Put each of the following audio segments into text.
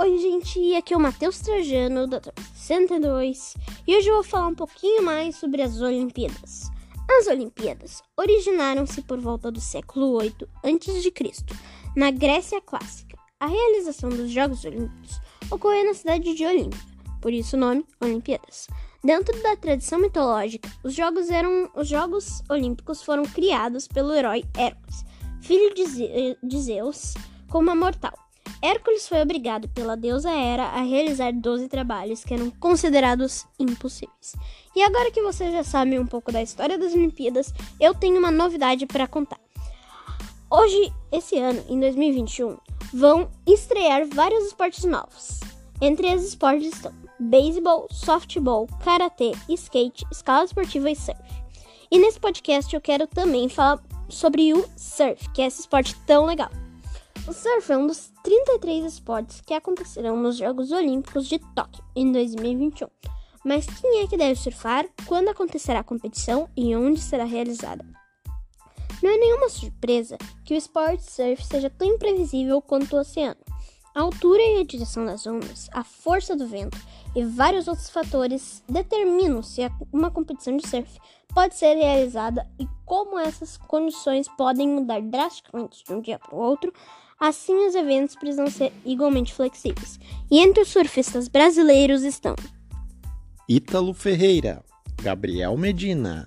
Oi, gente, aqui é o Matheus Trajano, da 62, e hoje eu vou falar um pouquinho mais sobre as Olimpíadas. As Olimpíadas originaram-se por volta do século 8 a.C., na Grécia Clássica. A realização dos Jogos Olímpicos ocorreu na cidade de Olímpia, por isso o nome Olimpíadas. Dentro da tradição mitológica, os Jogos, eram, os Jogos Olímpicos foram criados pelo herói Hércules, filho de Zeus, como mortal. Hércules foi obrigado pela deusa Hera a realizar 12 trabalhos que eram considerados impossíveis. E agora que você já sabe um pouco da história das Olimpíadas, eu tenho uma novidade para contar. Hoje, esse ano, em 2021, vão estrear vários esportes novos. Entre esses esportes estão beisebol, softball, karatê, skate, escala esportiva e surf. E nesse podcast eu quero também falar sobre o surf, que é esse esporte tão legal. O surf é um dos 33 esportes que acontecerão nos Jogos Olímpicos de Tóquio em 2021. Mas quem é que deve surfar, quando acontecerá a competição e onde será realizada? Não é nenhuma surpresa que o esporte surf seja tão imprevisível quanto o oceano. A altura e a direção das ondas, a força do vento e vários outros fatores determinam se uma competição de surf pode ser realizada e como essas condições podem mudar drasticamente de um dia para o outro Assim, os eventos precisam ser igualmente flexíveis. E entre os surfistas brasileiros estão Ítalo Ferreira, Gabriel Medina,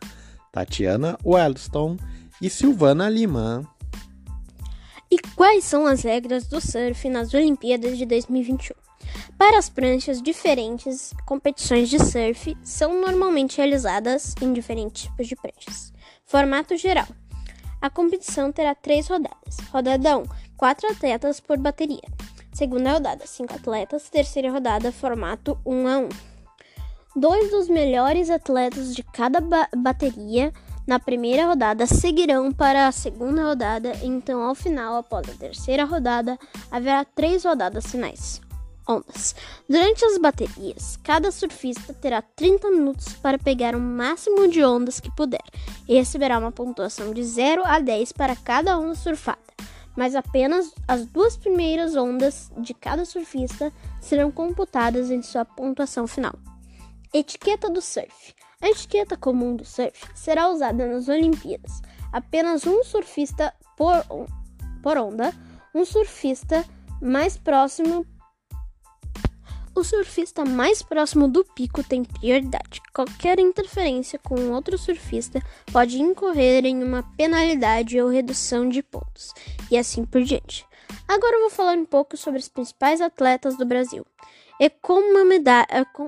Tatiana Wellston e Silvana Lima. E quais são as regras do surf nas Olimpíadas de 2021? Para as pranchas, diferentes competições de surf são normalmente realizadas em diferentes tipos de pranchas. Formato geral: a competição terá três rodadas. Rodada 1, quatro atletas por bateria. Segunda rodada, cinco atletas. Terceira rodada, formato 1 a 1. Dois dos melhores atletas de cada ba bateria na primeira rodada seguirão para a segunda rodada, então ao final, após a terceira rodada, haverá três rodadas finais. Ondas. Durante as baterias, cada surfista terá 30 minutos para pegar o máximo de ondas que puder e receberá uma pontuação de 0 a 10 para cada onda surfada mas apenas as duas primeiras ondas de cada surfista serão computadas em sua pontuação final. Etiqueta do surf. A etiqueta comum do surf será usada nas Olimpíadas. Apenas um surfista por, por onda, um surfista mais próximo o surfista mais próximo do pico tem prioridade. Qualquer interferência com outro surfista pode incorrer em uma penalidade ou redução de pontos, e assim por diante. Agora eu vou falar um pouco sobre os principais atletas do Brasil. É como uma medalha. É com...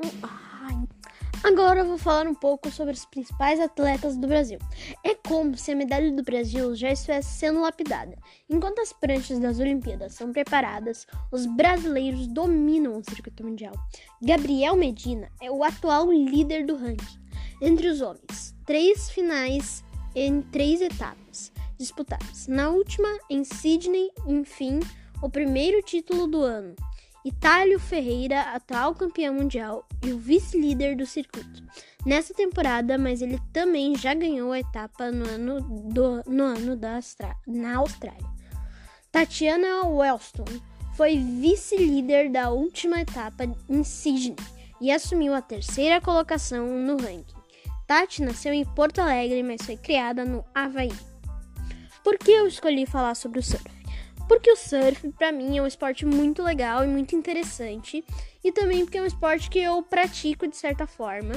Agora eu vou falar um pouco sobre os principais atletas do Brasil. É como se a medalha do Brasil já estivesse sendo lapidada. Enquanto as pranchas das Olimpíadas são preparadas, os brasileiros dominam o circuito mundial. Gabriel Medina é o atual líder do ranking. Entre os homens, três finais em três etapas disputadas. Na última, em Sydney, enfim, o primeiro título do ano. Itálio Ferreira, atual campeão mundial e o vice-líder do circuito nessa temporada, mas ele também já ganhou a etapa no ano, do, no ano da na Austrália. Tatiana Wellston foi vice-líder da última etapa em Sydney e assumiu a terceira colocação no ranking. Tati nasceu em Porto Alegre, mas foi criada no Havaí. Por que eu escolhi falar sobre o surf? Porque o surf, para mim, é um esporte muito legal e muito interessante. E também porque é um esporte que eu pratico de certa forma.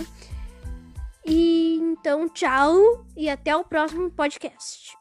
E então, tchau e até o próximo podcast.